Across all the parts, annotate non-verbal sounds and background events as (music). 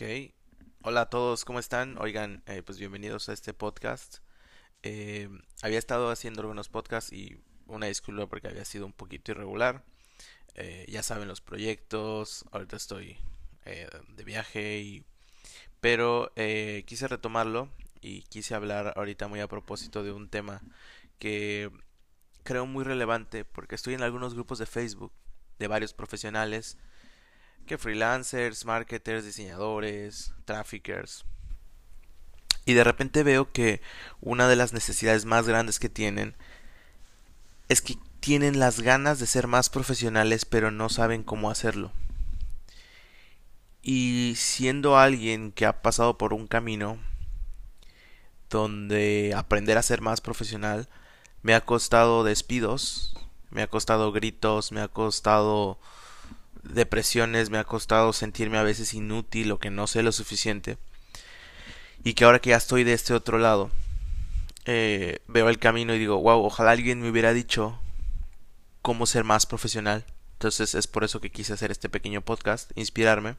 Ok. Hola a todos, ¿cómo están? Oigan, eh, pues bienvenidos a este podcast. Eh, había estado haciendo algunos podcasts y una disculpa porque había sido un poquito irregular. Eh, ya saben los proyectos, ahorita estoy de viaje y... Pero quise retomarlo y quise hablar ahorita muy a propósito de un tema que creo muy relevante porque estoy en algunos grupos de Facebook de varios profesionales que freelancers, marketers, diseñadores, traffickers. Y de repente veo que una de las necesidades más grandes que tienen es que tienen las ganas de ser más profesionales pero no saben cómo hacerlo. Y siendo alguien que ha pasado por un camino donde aprender a ser más profesional me ha costado despidos, me ha costado gritos, me ha costado depresiones, me ha costado sentirme a veces inútil o que no sé lo suficiente. Y que ahora que ya estoy de este otro lado, eh, veo el camino y digo, wow, ojalá alguien me hubiera dicho cómo ser más profesional. Entonces es por eso que quise hacer este pequeño podcast, inspirarme.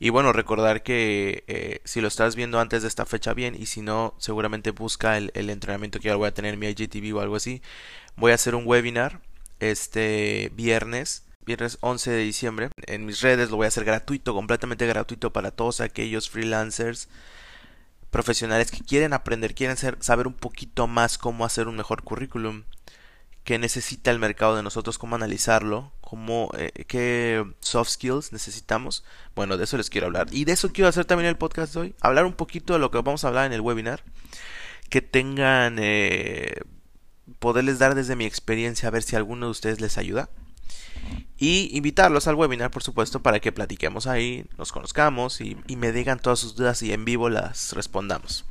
Y bueno, recordar que eh, si lo estás viendo antes de esta fecha, bien, y si no, seguramente busca el, el entrenamiento que ahora voy a tener en mi IGTV o algo así. Voy a hacer un webinar este viernes viernes 11 de diciembre. En mis redes lo voy a hacer gratuito, completamente gratuito para todos aquellos freelancers profesionales que quieren aprender, quieren saber un poquito más cómo hacer un mejor currículum, qué necesita el mercado de nosotros, cómo analizarlo, cómo, eh, qué soft skills necesitamos. Bueno, de eso les quiero hablar. Y de eso quiero hacer también el podcast de hoy, hablar un poquito de lo que vamos a hablar en el webinar, que tengan, eh, poderles dar desde mi experiencia a ver si alguno de ustedes les ayuda y invitarlos al webinar, por supuesto, para que platiquemos ahí, nos conozcamos y, me digan todas sus dudas y en vivo las respondamos.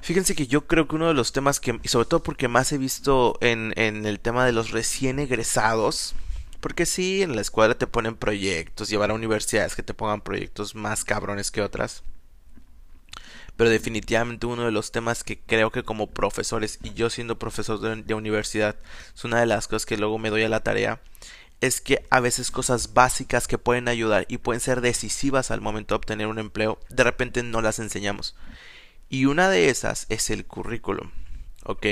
Fíjense que yo creo que uno de los temas que, y sobre todo porque más he visto en, en el tema de los recién egresados, porque sí, en la escuela te ponen proyectos, llevar a universidades que te pongan proyectos más cabrones que otras pero definitivamente uno de los temas que creo que como profesores y yo siendo profesor de, universidad es una de las cosas que luego me doy a la tarea es que a veces cosas básicas que pueden ayudar y pueden ser decisivas al momento de obtener un empleo de repente no las enseñamos. Y una de esas es el currículum ok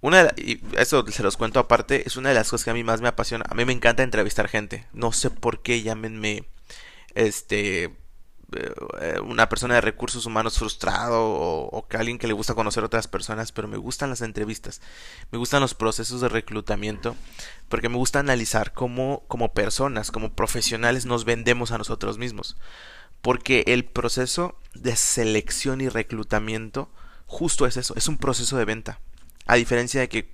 una y eso se los cuento aparte es una de las cosas que a mí más me apasiona. A mí me encanta entrevistar gente. No sé por qué llámenme este una persona de recursos humanos frustrado o, que alguien que le gusta conocer otras personas, pero me gustan las entrevistas, me gustan los procesos de reclutamiento, porque me gusta analizar cómo como personas, como profesionales nos vendemos a nosotros mismos, porque el proceso de selección y reclutamiento justo es eso, es un proceso de venta, a diferencia de que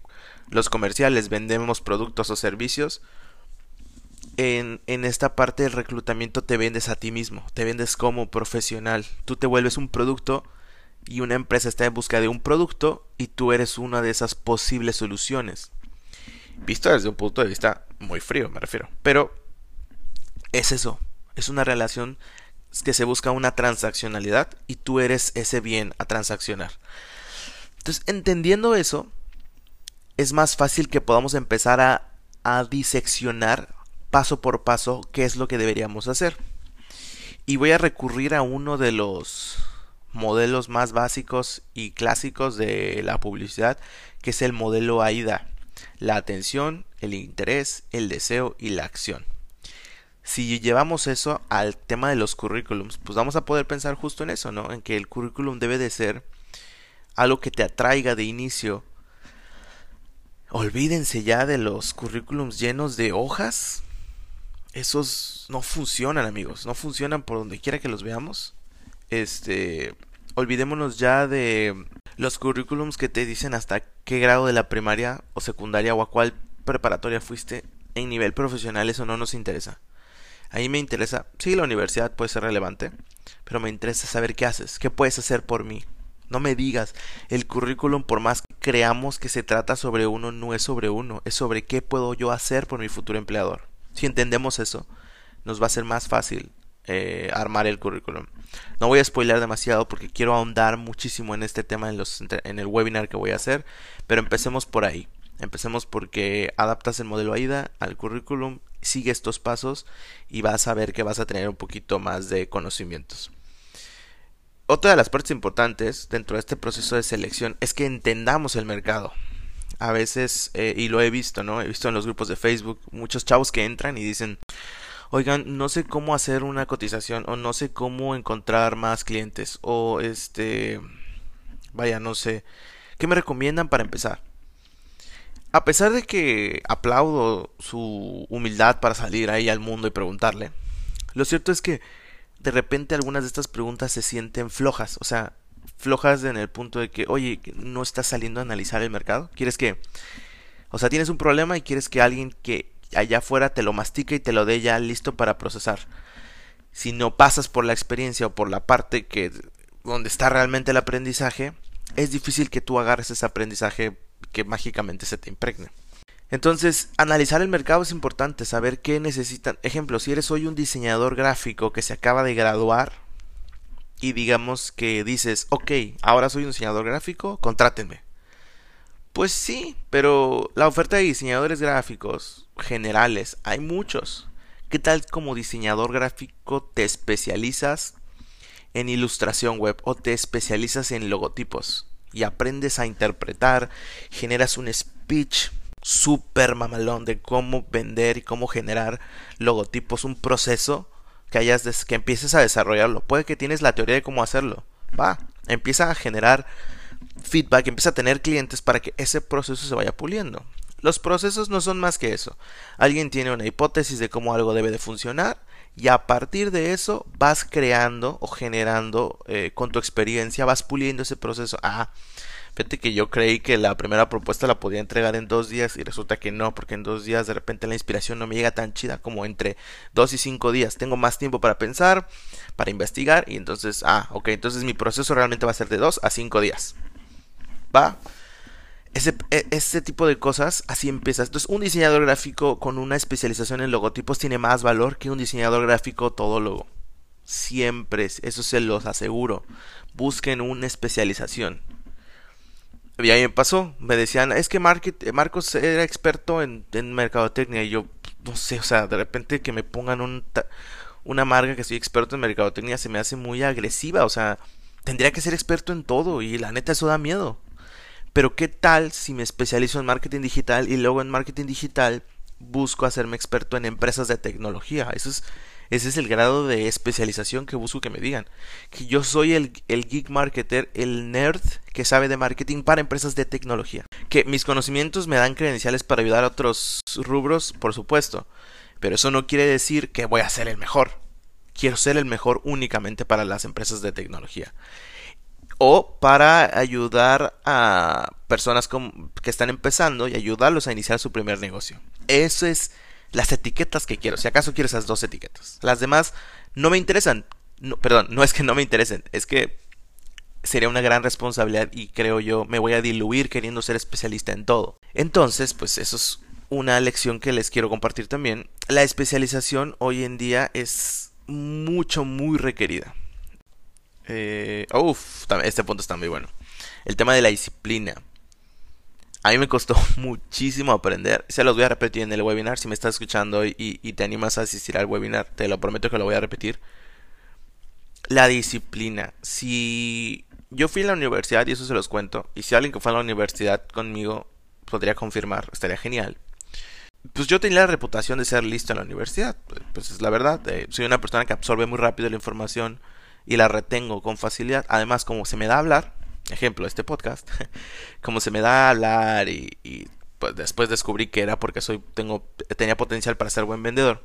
los comerciales vendemos productos o servicios, en, esta parte del reclutamiento te vendes a ti mismo, te vendes como profesional. Tú te vuelves un producto y una empresa está en busca de un producto y tú eres una de esas posibles soluciones. Visto desde un punto de vista muy frío, me refiero. Pero es eso, es una relación que se busca una transaccionalidad y tú eres ese bien a transaccionar. Entonces, entendiendo eso, es más fácil que podamos empezar a diseccionar paso por paso qué es lo que deberíamos hacer. Y voy a recurrir a uno de los modelos más básicos y clásicos de la publicidad, que es el modelo AIDA. La atención, el interés, el deseo y la acción. Si llevamos eso al tema de los currículums, pues vamos a poder pensar justo en eso, ¿no? En que el currículum debe de ser algo que te atraiga de inicio. Olvídense ya de los currículums llenos de hojas esos no funcionan, amigos. No funcionan por donde quiera que los veamos. Este, olvidémonos ya de los currículums que te dicen hasta qué grado de la primaria o secundaria o a cuál preparatoria fuiste en nivel profesional, eso no nos interesa. Ahí me interesa, sí, la universidad puede ser relevante, pero me interesa saber qué haces, qué puedes hacer por mí. No me digas, el currículum, por más que creamos que se trata sobre uno, no es sobre uno, es sobre qué puedo yo hacer por mi futuro empleador. Si entendemos eso, nos va a ser más fácil eh, armar el currículum. No voy a spoiler demasiado porque quiero ahondar muchísimo en este tema en, los, en el webinar que voy a hacer, pero empecemos por ahí. Empecemos porque adaptas el modelo AIDA al currículum sigue estos pasos y vas a ver que vas a tener un poquito más de conocimientos. Otra de las partes importantes dentro de este proceso de selección es que entendamos el mercado. A veces, eh, y lo he visto, ¿no? He visto en los grupos de Facebook muchos chavos que entran y dicen, oigan, no sé cómo hacer una cotización o no sé cómo encontrar más clientes o este, vaya, no sé, ¿qué me recomiendan para empezar? A pesar de que aplaudo su humildad para salir ahí al mundo y preguntarle, lo cierto es que de repente algunas de estas preguntas se sienten flojas, o sea, flojas en el punto de que, oye, no estás saliendo a analizar el mercado, quieres que, o sea, tienes un problema y quieres que alguien que allá afuera te lo mastique y te lo dé ya listo para procesar. Si no pasas por la experiencia o por la parte que donde está realmente el aprendizaje, es difícil que tú agarres ese aprendizaje que mágicamente se te impregne. Entonces, analizar el mercado es importante, saber qué necesitan. Ejemplo, si eres hoy un diseñador gráfico que se acaba de graduar y digamos que dices, ok, ahora soy un diseñador gráfico, contrátenme. Pues sí, pero la oferta de diseñadores gráficos generales, hay muchos. ¿Qué tal como diseñador gráfico te especializas en ilustración web o te especializas en logotipos y aprendes a interpretar, generas un speech super mamalón de cómo vender y cómo generar logotipos, un proceso que hayas que empieces a desarrollarlo. Puede que tienes la teoría de cómo hacerlo. Va, empieza a generar feedback, empieza a tener clientes para que ese proceso se vaya puliendo. Los procesos no son más que eso. Alguien tiene una hipótesis de cómo algo debe de funcionar y a partir de eso vas creando o generando eh, con tu experiencia, vas puliendo ese proceso. Ah, Fíjate que yo creí que la primera propuesta la podía entregar en dos días y resulta que no, porque en dos días de repente la inspiración no me llega tan chida como entre dos y cinco días. Tengo más tiempo para pensar, para investigar y entonces, ah, ok, entonces mi proceso realmente va a ser de dos a cinco días. ¿Va? Ese, e, ese, tipo de cosas, así empiezas. Entonces, un diseñador gráfico con una especialización en logotipos tiene más valor que un diseñador gráfico todólogo. Siempre, eso se los aseguro. Busquen una especialización. Y ahí me pasó, me decían, es que Marcos era experto en, mercadotecnia y yo, no sé, o sea, de repente que me pongan un, una marca que soy experto en mercadotecnia se me hace muy agresiva, o sea, tendría que ser experto en todo y la neta eso da miedo. Pero ¿qué tal si me especializo en marketing digital y luego en marketing digital busco hacerme experto en empresas de tecnología? Eso es ese es el grado de especialización que busco que me digan. Que yo soy el, el geek marketer, el nerd que sabe de marketing para empresas de tecnología. Que mis conocimientos me dan credenciales para ayudar a otros rubros, por supuesto. Pero eso no quiere decir que voy a ser el mejor. Quiero ser el mejor únicamente para las empresas de tecnología. O para ayudar a personas que están empezando y ayudarlos a iniciar su primer negocio. Eso es las etiquetas que quiero. Si acaso quiero esas dos etiquetas. Las demás no me interesan. Perdón, no es que no me interesen, es que sería una gran responsabilidad y creo yo me voy a diluir queriendo ser especialista en todo. Entonces, pues eso es una lección que les quiero compartir también. La especialización hoy en día es mucho, muy requerida. Eh, uf, este punto está muy bueno. El tema de la disciplina. A mí me costó (laughs) muchísimo aprender. Se los voy a repetir en el webinar. Si me estás escuchando y, te animas a asistir al webinar, te lo prometo que lo voy a repetir. La disciplina. Si yo fui a la universidad, y eso se los cuento, y si alguien que fue a la universidad conmigo podría confirmar, estaría genial. Pues yo tenía la reputación de ser listo en la universidad. Pues es la verdad. Eh, soy una persona que absorbe muy rápido la información y la retengo con facilidad. Además, como se me da a hablar, ejemplo, este podcast, (laughs) como se me da a hablar y, pues después descubrí que era porque soy, tengo, tenía potencial para ser buen vendedor.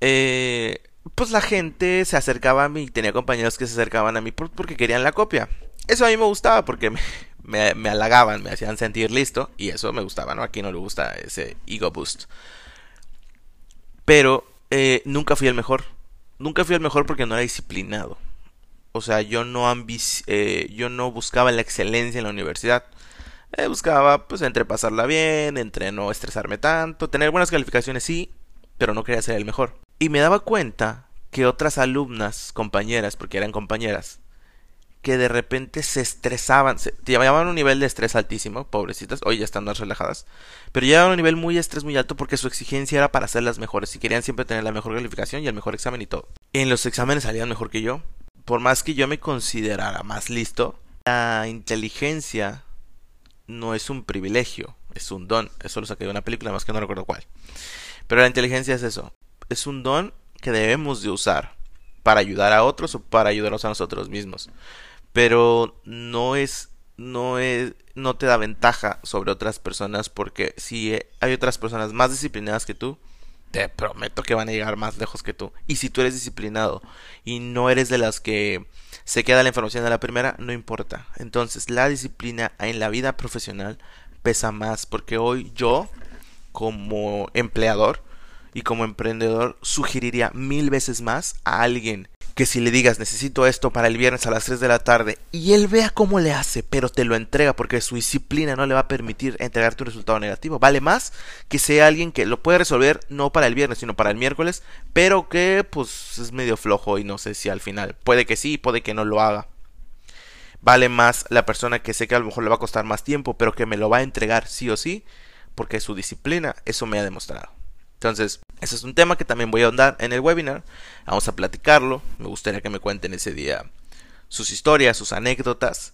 Eh, pues la gente se acercaba a mí, tenía compañeros que se acercaban a mí porque querían la copia. Eso a mí me gustaba porque (laughs) me, me, halagaban, me hacían sentir listo y eso me gustaba, ¿no? Aquí no le gusta ese ego boost. Pero eh, nunca fui el mejor. Nunca fui el mejor porque no era disciplinado. O sea, yo no, eh, yo no buscaba la excelencia en la universidad. Eh, buscaba, pues, entre pasarla bien, entre no estresarme tanto, tener buenas calificaciones, sí, pero no quería ser el mejor. Y me daba cuenta que otras alumnas, compañeras, porque eran compañeras, que de repente se estresaban, llevaban un nivel de estrés altísimo, pobrecitas, hoy ya están más relajadas, pero llevaban un nivel muy estrés muy alto porque su exigencia era para ser las mejores y querían siempre tener la mejor calificación y el mejor examen y todo. En los exámenes salían mejor que yo, por más que yo me considerara más listo, la inteligencia no es un privilegio, es un don. Eso lo saqué de una película, más que no recuerdo cuál. Pero la inteligencia es eso, es un don que debemos de usar para ayudar a otros o para ayudarnos a nosotros mismos pero no es no es no te da ventaja sobre otras personas porque si hay otras personas más disciplinadas que tú te prometo que van a llegar más lejos que tú. Y si tú eres disciplinado y no eres de las que se queda la información de la primera no importa. Entonces la disciplina en la vida profesional pesa más porque hoy yo como empleador y como emprendedor sugeriría mil veces más a alguien que si le digas necesito esto para el viernes a las 3 de la tarde y él vea cómo le hace, pero te lo entrega porque su disciplina no le va a permitir entregarte un resultado negativo, vale más que sea alguien que lo puede resolver no para el viernes, sino para el miércoles, pero que pues es medio flojo y no sé si al final puede que sí, puede que no lo haga. Vale más la persona que sé que a lo mejor le va a costar más tiempo, pero que me lo va a entregar sí o sí, porque su disciplina, eso me ha demostrado. Entonces, ese es un tema que también voy a ahondar en el webinar. Vamos a platicarlo. Me gustaría que me cuenten ese día sus historias, sus anécdotas.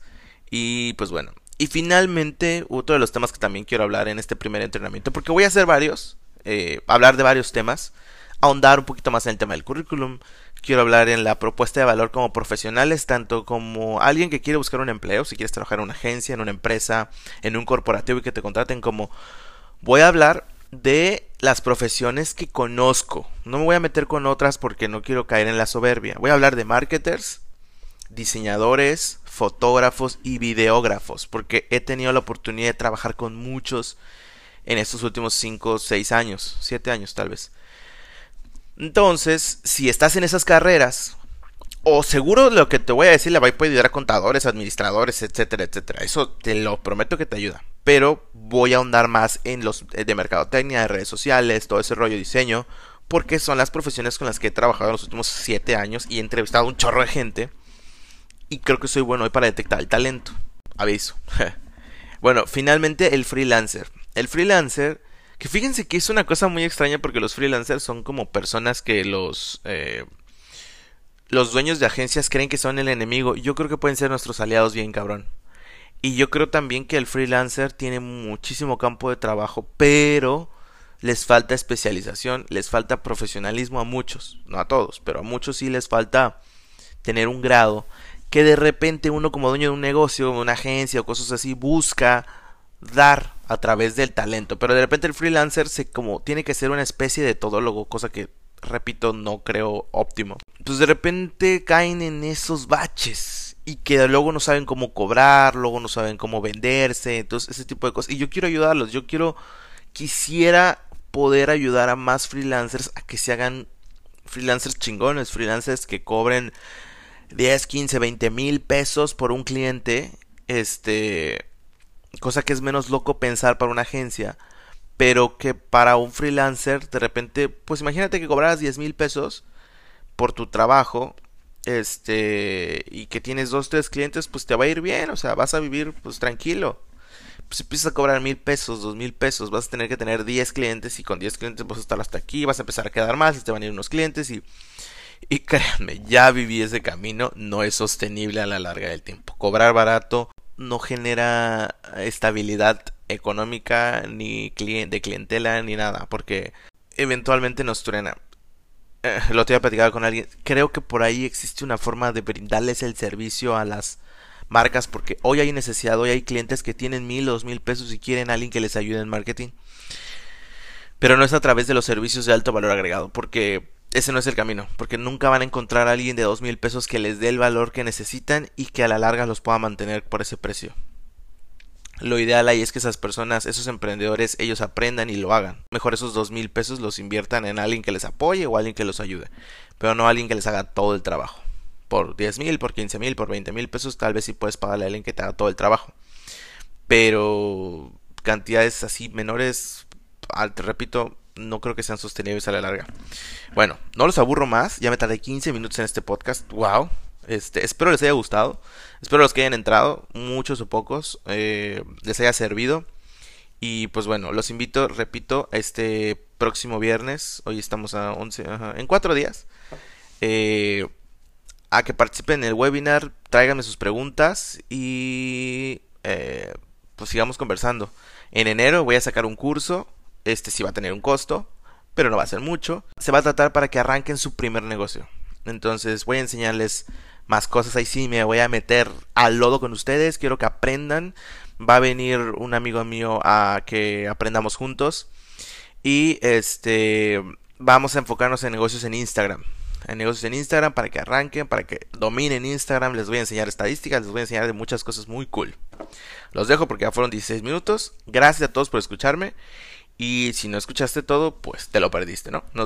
Y pues bueno. Y finalmente, otro de los temas que también quiero hablar en este primer entrenamiento, porque voy a hacer varios, eh, hablar de varios temas, ahondar un poquito más en el tema del currículum. Quiero hablar en la propuesta de valor como profesionales, tanto como alguien que quiere buscar un empleo, si quieres trabajar en una agencia, en una empresa, en un corporativo y que te contraten como... Voy a hablar de las profesiones que conozco. No me voy a meter con otras porque no quiero caer en la soberbia. Voy a hablar de marketers, diseñadores, fotógrafos y videógrafos, porque he tenido la oportunidad de trabajar con muchos en estos últimos 5, 6 años, 7 años tal vez. Entonces, si estás en esas carreras, o seguro lo que te voy a decir le va a ayudar a contadores, administradores, etcétera, etcétera. Eso te lo prometo que te ayuda pero voy a ahondar más en los eh, de mercadotecnia, de redes sociales, todo ese rollo de diseño, porque son las profesiones con las que he trabajado en los últimos 7 años y he entrevistado a un chorro de gente y creo que soy bueno hoy para detectar el talento. Aviso. (laughs) bueno, finalmente el freelancer. El freelancer, que fíjense que es una cosa muy extraña porque los freelancers son como personas que los... Eh, los dueños de agencias creen que son el enemigo. Yo creo que pueden ser nuestros aliados bien cabrón. Y yo creo también que el freelancer tiene muchísimo campo de trabajo, pero les falta especialización, les falta profesionalismo a muchos, no a todos, pero a muchos sí les falta tener un grado que de repente uno como dueño de un negocio, una agencia o cosas así busca dar a través del talento, pero de repente el freelancer se como tiene que ser una especie de todólogo, cosa que repito no creo óptimo. Pues de repente caen en esos baches y que luego no saben cómo cobrar, luego no saben cómo venderse, entonces ese tipo de cosas. Y yo quiero ayudarlos, yo quiero, quisiera poder ayudar a más freelancers a que se hagan freelancers chingones, freelancers que cobren 10, 15, 20 mil pesos por un cliente, este, cosa que es menos loco pensar para una agencia, pero que para un freelancer de repente, pues imagínate que cobraras 10 mil pesos por tu trabajo este y que tienes dos tres clientes pues te va a ir bien o sea vas a vivir pues tranquilo. Pues empiezas a cobrar mil pesos dos mil pesos vas a tener que tener 10 clientes y con 10 clientes vas a estar hasta aquí vas a empezar a quedar más te van a ir unos clientes y y créanme ya viví ese camino no es sostenible a la larga del tiempo. Cobrar barato no genera estabilidad económica ni de clientela ni nada porque eventualmente nos truena (laughs) lo tenía platicado con alguien, creo que por ahí existe una forma de brindarles el servicio a las marcas porque hoy hay necesidad, hoy hay clientes que tienen mil o dos mil pesos y quieren a alguien que les ayude en marketing. Pero no es a través de los servicios de alto valor agregado, porque ese no es el camino, porque nunca van a encontrar a alguien de dos mil pesos que les dé el valor que necesitan y que a la larga los pueda mantener por ese precio. Lo ideal ahí es que esas personas, esos emprendedores, ellos aprendan y lo hagan. Mejor esos dos mil pesos los inviertan en alguien que les apoye o alguien que los ayude, pero no alguien que les haga todo el trabajo. Por 10 mil, por 15 mil, por 20 mil pesos, tal vez sí puedes pagarle a alguien que te haga todo el trabajo. Pero cantidades así menores, te repito, no creo que sean sostenibles a la larga. Bueno, no los aburro más, ya me tardé 15 minutos en este podcast, wow. Este, espero les haya gustado. Espero los que hayan entrado, muchos o pocos, eh, les haya servido. Y pues bueno, los invito, repito, este próximo viernes, hoy estamos a 11, en cuatro días, eh, a que participen en el webinar, tráiganme sus preguntas y eh, pues sigamos conversando. En enero voy a sacar un curso, este sí va a tener un costo, pero no va a ser mucho. Se va a tratar para que arranquen su primer negocio. Entonces voy a enseñarles más cosas. Ahí sí me voy a meter al lodo con ustedes. Quiero que aprendan. Va a venir un amigo mío a que aprendamos juntos. Y este vamos a enfocarnos en negocios en Instagram. En negocios en Instagram para que arranquen, para que dominen Instagram. Les voy a enseñar estadísticas, les voy a enseñar de muchas cosas muy cool. Los dejo porque ya fueron 16 minutos. Gracias a todos por escucharme. Y si no escuchaste todo, pues te lo perdiste, ¿no?